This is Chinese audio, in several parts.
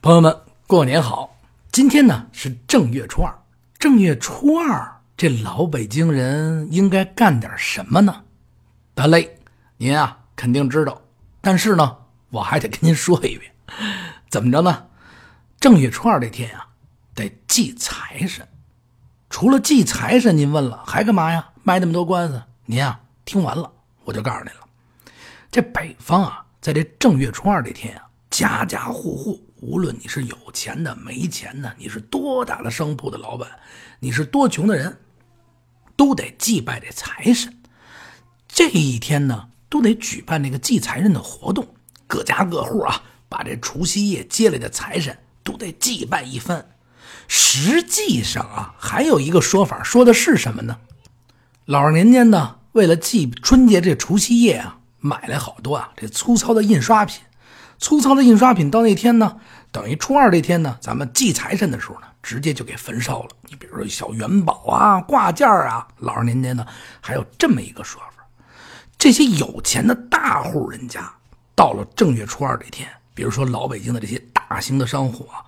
朋友们，过年好！今天呢是正月初二，正月初二，这老北京人应该干点什么呢？得嘞，您啊肯定知道，但是呢，我还得跟您说一遍，怎么着呢？正月初二这天啊，得祭财神。除了祭财神，您问了还干嘛呀？卖那么多关子？您啊，听完了我就告诉您了，这北方啊，在这正月初二这天啊，家家户户。无论你是有钱的、没钱的，你是多大的商铺的老板，你是多穷的人，都得祭拜这财神。这一天呢，都得举办那个祭财神的活动。各家各户啊，把这除夕夜接来的财神都得祭拜一番。实际上啊，还有一个说法，说的是什么呢？老二年间呢，为了祭春节这除夕夜啊，买了好多啊这粗糙的印刷品。粗糙的印刷品到那天呢，等于初二这天呢，咱们祭财神的时候呢，直接就给焚烧了。你比如说小元宝啊、挂件啊，老二年呢，还有这么一个说法：这些有钱的大户人家，到了正月初二这天，比如说老北京的这些大型的商户啊，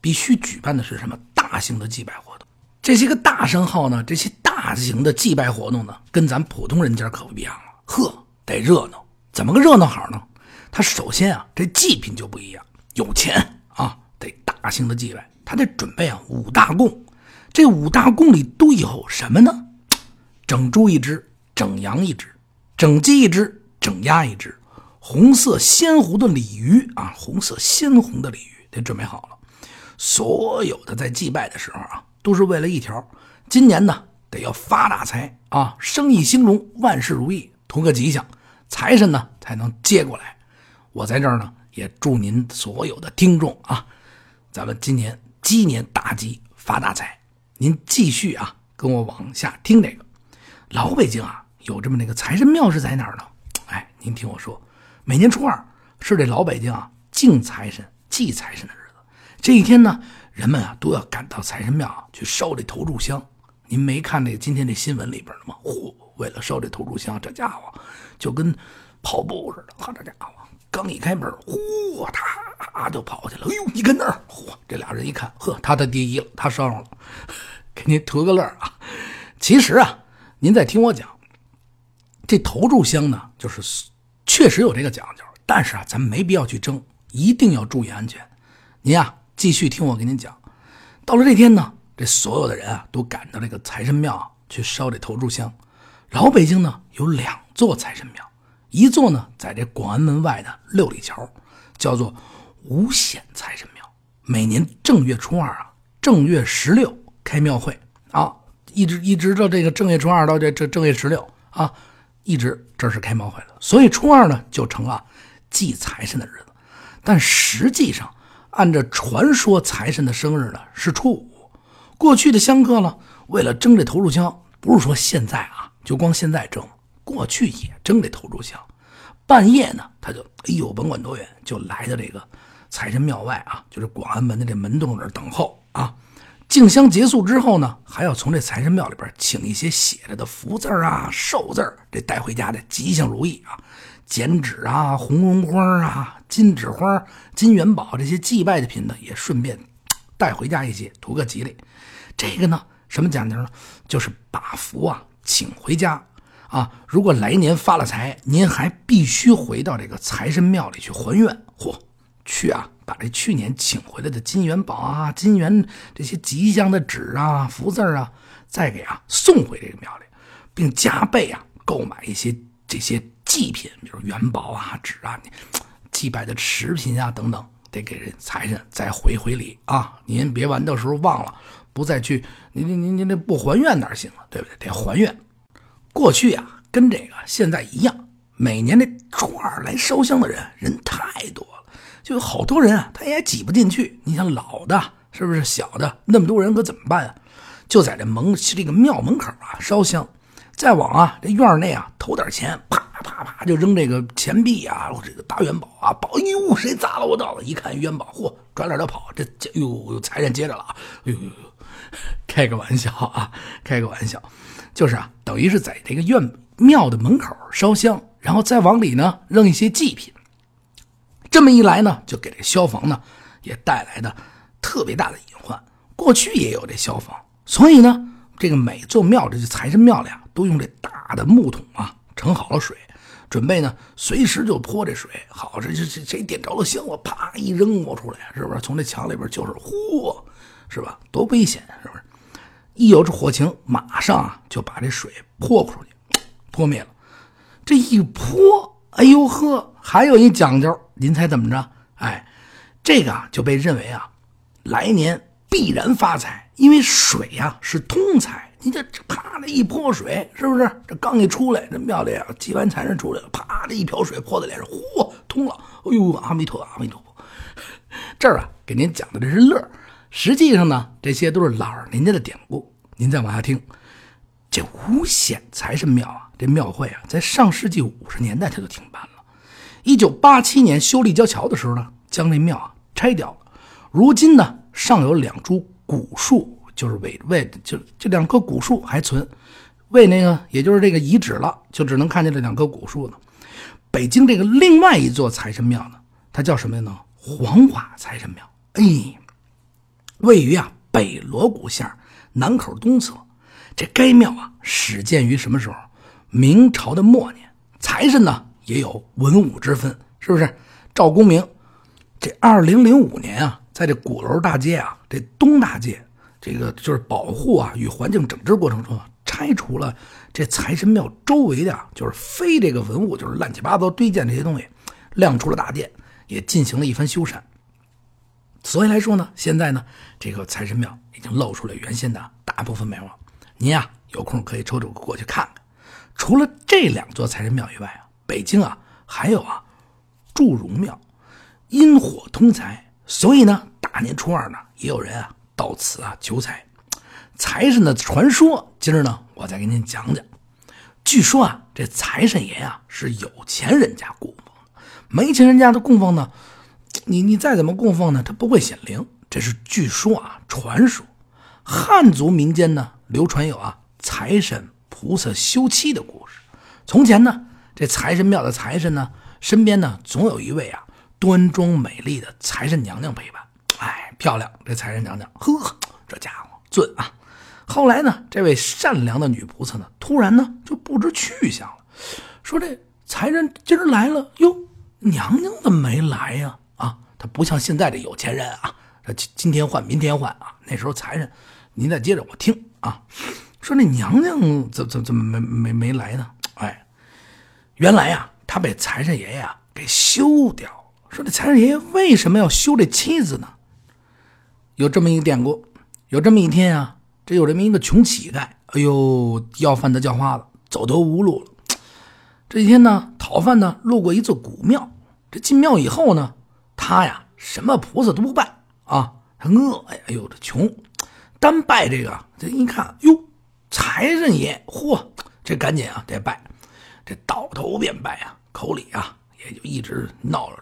必须举办的是什么大型的祭拜活动。这些个大商号呢，这些大型的祭拜活动呢，跟咱普通人家可不一样了。呵，得热闹，怎么个热闹好呢？他首先啊，这祭品就不一样，有钱啊，得大型的祭拜，他得准备啊五大供，这五大供里都有什么呢？整猪一只，整羊一只，整鸡一只，整鸭一只，红色鲜红的鲤鱼啊，红色鲜红的鲤鱼得准备好了。所有的在祭拜的时候啊，都是为了一条，今年呢得要发大财啊，生意兴隆，万事如意，图个吉祥，财神呢才能接过来。我在这儿呢，也祝您所有的听众啊，咱们今年鸡年大吉发大财。您继续啊，跟我往下听这个。老北京啊，有这么那个财神庙是在哪儿呢？哎，您听我说，每年初二是这老北京啊敬财神、祭财神的日子。这一天呢，人们啊都要赶到财神庙去烧这头炷香。您没看那今天这新闻里边的吗？嚯，为了烧这头炷香，这家伙就跟跑步似的，好，这家伙。刚一开门，嚯，他就跑去了。哎呦，你看那儿，嚯，这俩人一看，呵，他的第一了，他烧上了，给您图个乐啊。其实啊，您再听我讲，这头炷香呢，就是确实有这个讲究，但是啊，咱没必要去争，一定要注意安全。您啊，继续听我给您讲。到了这天呢，这所有的人啊，都赶到这个财神庙去烧这头炷香。老北京呢，有两座财神庙。一座呢，在这广安门外的六里桥，叫做五显财神庙。每年正月初二啊，正月十六开庙会啊，一直一直到这个正月初二到这这正月十六啊，一直这是开庙会的。所以初二呢，就成了祭财神的日子。但实际上，按照传说，财神的生日呢是初五。过去的香客呢，为了争这头炷香，不是说现在啊，就光现在争。过去也争这头炷香，半夜呢，他就哎呦，甭管多远，就来到这个财神庙外啊，就是广安门的这门洞这儿等候啊。敬香结束之后呢，还要从这财神庙里边请一些写着的福字啊、寿字这带回家的吉祥如意啊、剪纸啊、红绒花啊、金纸花、金元宝这些祭拜的品呢，也顺便带回家一些，图个吉利。这个呢，什么讲究呢？就是把福啊请回家。啊，如果来年发了财，您还必须回到这个财神庙里去还愿。嚯，去啊，把这去年请回来的金元宝啊、金元这些吉祥的纸啊、福字啊，再给啊送回这个庙里，并加倍啊购买一些这些祭品，比如元宝啊、纸啊、祭拜的食品啊等等，得给人财神再回回礼啊。您别完到时候忘了，不再去，您您您您这不还愿哪行啊？对不对？得还愿。过去啊，跟这个现在一样，每年这初二来烧香的人人太多了，就有好多人啊，他也挤不进去。你像老的，是不是小的？那么多人可怎么办啊？就在这门这个庙门口啊烧香，再往啊这院内啊投点钱，啪啪啪就扔这个钱币啊，这个大元宝啊，宝哎呦，谁砸了我刀子？一看元宝，嚯，转脸就跑。这这呦，财神接着了啊！哎呦呦呦，开个玩笑啊，开个玩笑。就是啊，等于是在这个院庙的门口烧香，然后再往里呢扔一些祭品。这么一来呢，就给这消防呢也带来的特别大的隐患。过去也有这消防，所以呢，这个每座庙这财神庙里啊，都用这大的木桶啊盛好了水，准备呢随时就泼这水。好，这这这谁点着了香，我啪一扔我出来，是不是？从这墙里边就是嚯，是吧？多危险，是不是？一有这火情，马上啊就把这水泼出去，泼灭了。这一泼，哎呦呵，还有一讲究，您猜怎么着？哎，这个啊就被认为啊，来年。必然发财，因为水呀是通财。你这啪的一泼水，是不是？这刚一出来，这庙里啊祭完财神出来了，啪的一瓢水泼在脸上，嚯，通了！哎呦，阿弥陀佛，阿弥陀佛。这儿啊给您讲的这是乐，实际上呢这些都是老人家的典故。您再往下听，这五显财神庙啊，这庙会啊，在上世纪五十年代它就停办了。一九八七年修立交桥的时候呢，将这庙啊拆掉了。如今呢。尚有两株古树，就是为为就这两棵古树还存，为那个也就是这个遗址了，就只能看见这两棵古树了。北京这个另外一座财神庙呢，它叫什么呢？黄瓦财神庙。哎，位于啊北锣鼓巷南口东侧。这该庙啊始建于什么时候？明朝的末年。财神呢也有文武之分，是不是？赵公明，这二零零五年啊。在这鼓楼大街啊，这东大街，这个就是保护啊与环境整治过程中啊，拆除了这财神庙周围的，就是非这个文物，就是乱七八糟堆建这些东西，亮出了大殿，也进行了一番修缮。所以来说呢，现在呢，这个财神庙已经露出了原先的大部分面貌。您呀，有空可以抽抽过去看看。除了这两座财神庙以外啊，北京啊还有啊祝融庙，阴火通财。所以呢，大年初二呢，也有人啊到此啊求财。财神的传说，今儿呢，我再给您讲讲。据说啊，这财神爷啊是有钱人家供奉，没钱人家的供奉呢，你你再怎么供奉呢，它不会显灵。这是据说啊，传说。汉族民间呢，流传有啊财神菩萨休妻的故事。从前呢，这财神庙的财神呢，身边呢总有一位啊。端庄美丽的财神娘娘陪伴，漂亮！这财神娘娘，呵，这家伙俊啊！后来呢，这位善良的女菩萨呢，突然呢就不知去向了，说这财神今儿来了，哟，娘娘怎么没来呀？啊，他不像现在这有钱人啊，这今天换明天换啊。那时候财神，您再接着我听啊，说那娘娘怎怎怎么没没没来呢？哎，原来呀，他被财神爷爷啊给休掉。说这财神爷爷为什么要休这妻子呢？有这么一个典故，有这么一天啊，这有这么一个穷乞丐，哎呦，要饭的叫花子，走投无路了。这一天呢，讨饭呢，路过一座古庙。这进庙以后呢，他呀，什么菩萨都不拜啊，他饿呀，哎呦，这穷，单拜这个。这一看，哟，财神爷，嚯，这赶紧啊，得拜，这倒头便拜啊，口里啊。也就一直闹着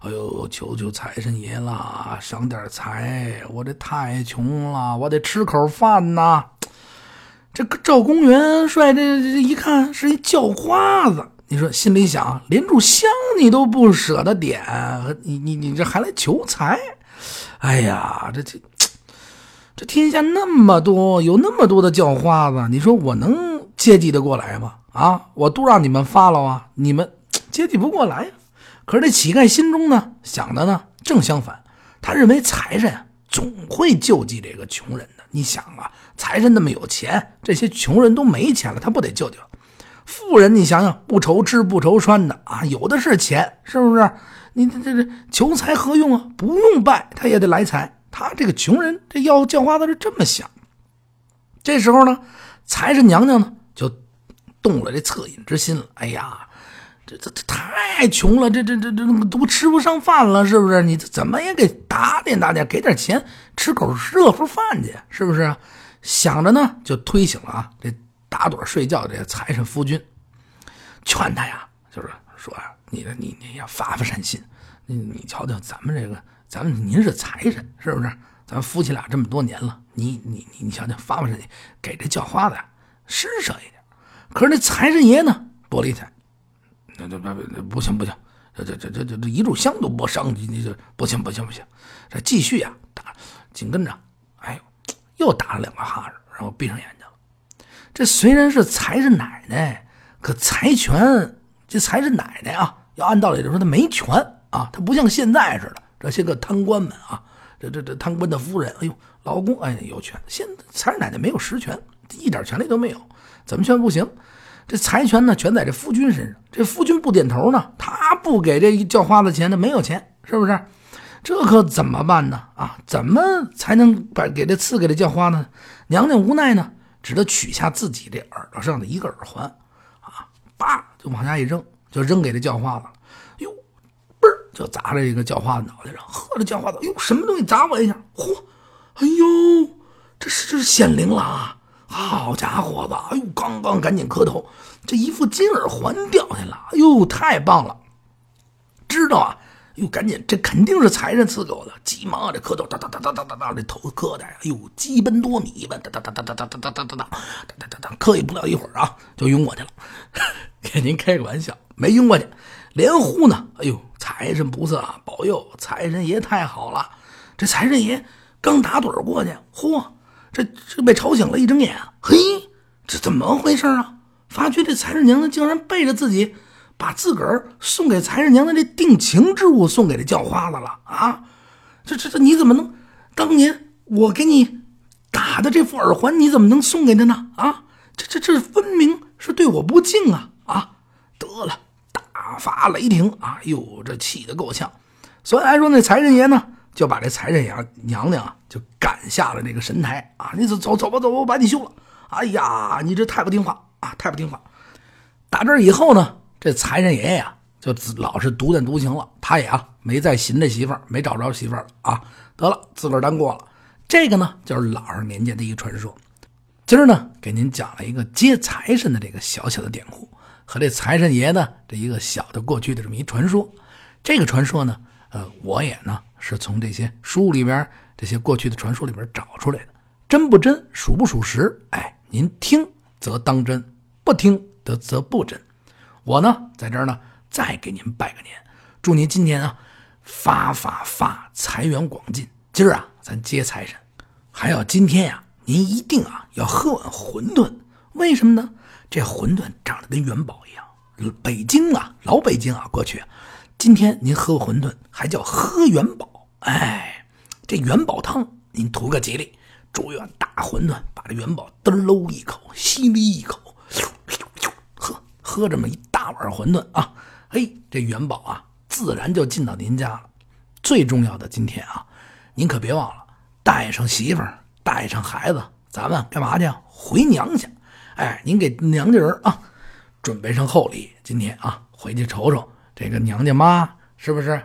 哎呦，求求财神爷了，赏点财！我这太穷了，我得吃口饭呐。这个赵公元帅这这一看是一叫花子，你说心里想，连炷香你都不舍得点，你你你这还来求财？哎呀，这这这天下那么多，有那么多的叫花子，你说我能接济得过来吗？啊，我都让你们发了啊，你们。接济不过来呀，可是这乞丐心中呢想的呢正相反，他认为财神总会救济这个穷人的。你想啊，财神那么有钱，这些穷人都没钱了，他不得救救？富人你想想，不愁吃不愁穿的啊，有的是钱，是不是？你这这这求财何用啊？不用拜他也得来财。他这个穷人这要叫花子是这么想。这时候呢，财神娘娘呢就动了这恻隐之心了。哎呀！这这这太穷了，这这这这都吃不上饭了，是不是？你怎么也给打点打点，给点钱吃口热乎饭去，是不是？想着呢，就推醒了啊，这打盹睡觉这财神夫君，劝他呀，就是说啊，你你你要发发善心，你你瞧瞧咱们这个，咱们您是财神，是不是？咱夫妻俩这么多年了，你你你你瞧瞧发发善心，给这叫花子施舍一点。可是那财神爷呢，不理睬。那那那不行不行，这这这这这这一炷香都不上，你你这不行不行不行，这继续呀打，紧跟着，哎呦，又打了两个哈欠，然后闭上眼睛了。这虽然是财神奶奶，可财权这财神奶奶啊，要按道理来说她没权啊，她不像现在似的这些个贪官们啊，这这这贪官的夫人，哎呦，老公哎有权，现财神奶奶没有实权，一点权利都没有，怎么权不行？这财权呢，全在这夫君身上。这夫君不点头呢，他不给这叫花子钱，他没有钱，是不是？这可怎么办呢？啊，怎么才能把给这赐给这叫花呢？娘娘无奈呢，只得取下自己这耳朵上的一个耳环，啊，叭就往下一扔，就扔给这叫花子了。哟，嘣就砸在这个叫花子脑袋上。呵，这叫花子，哟，什么东西砸我一下？嚯，哎呦，这是这是显灵了啊！好家伙子！哎呦，刚刚赶紧磕头，这一副金耳环掉下了。哎呦，太棒了！知道啊？哟，赶紧，这肯定是财神赐给我的。急忙啊，这磕头，哒哒哒哒哒哒哒，这头磕的，哎呦，鸡奔多米吧，哒哒哒哒哒哒哒哒哒哒哒哒哒哒，磕也不了一会儿啊，就晕过去了。给您开个玩笑，没晕过去，连呼呢。哎呦，财神菩萨保佑，财神爷太好了。这财神爷刚打盹过去，嚯！这这被吵醒了，一睁眼，嘿，这怎么回事啊？发觉这财神娘娘竟然背着自己，把自个儿送给财神娘娘这定情之物送给这叫花子了啊！这这这你怎么能？当年我给你打的这副耳环，你怎么能送给他呢？啊！这这这分明是对我不敬啊！啊！得了，大发雷霆啊！哟，这气得够呛。所以来说，那财神爷呢？就把这财神爷娘娘啊，就赶下了这个神台啊！你走走走吧，走吧，我把你休了。哎呀，你这太不听话啊，太不听话！打这以后呢，这财神爷爷呀，就老是独断独行了。他也啊，没再寻这媳妇儿，没找着媳妇儿了啊。得了，自个儿单过了。这个呢，就是老二年间的一个传说。今儿呢，给您讲了一个接财神的这个小小的典故，和这财神爷的这一个小的过去的这么一传说。这个传说呢，呃，我也呢。是从这些书里边、这些过去的传说里边找出来的，真不真，属不属实？哎，您听则当真，不听得则不真。我呢，在这儿呢，再给您拜个年，祝您今年啊发发发财源广进。今儿啊，咱接财神，还有今天呀，您一定啊要喝碗馄饨。为什么呢？这馄饨长得跟元宝一样，北京啊，老北京啊，过去，今天您喝馄饨还叫喝元宝。哎，这元宝汤您图个吉利，祝愿大馄饨把这元宝嘚喽一口，吸哩一口，喝喝这么一大碗馄饨啊！嘿，这元宝啊，自然就进到您家了。最重要的，今天啊，您可别忘了带上媳妇儿，带上孩子，咱们干嘛去？回娘家。哎，您给娘家人啊准备上厚礼。今天啊，回去瞅瞅这个娘家妈，是不是？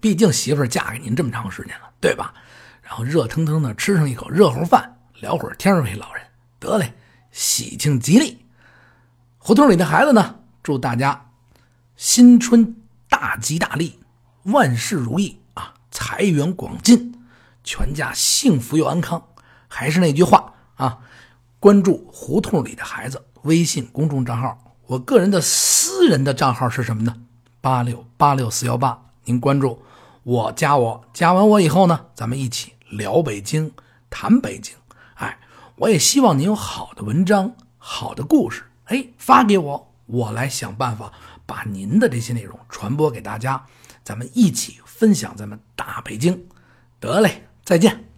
毕竟媳妇嫁给您这么长时间了，对吧？然后热腾腾的吃上一口热乎饭，聊会儿天儿，老人，得嘞，喜庆吉利。胡同里的孩子呢，祝大家新春大吉大利，万事如意啊，财源广进，全家幸福又安康。还是那句话啊，关注胡同里的孩子微信公众账号，我个人的私人的账号是什么呢？八六八六四幺八，您关注。我加我加完我以后呢，咱们一起聊北京，谈北京。哎，我也希望您有好的文章、好的故事，哎，发给我，我来想办法把您的这些内容传播给大家，咱们一起分享咱们大北京。得嘞，再见。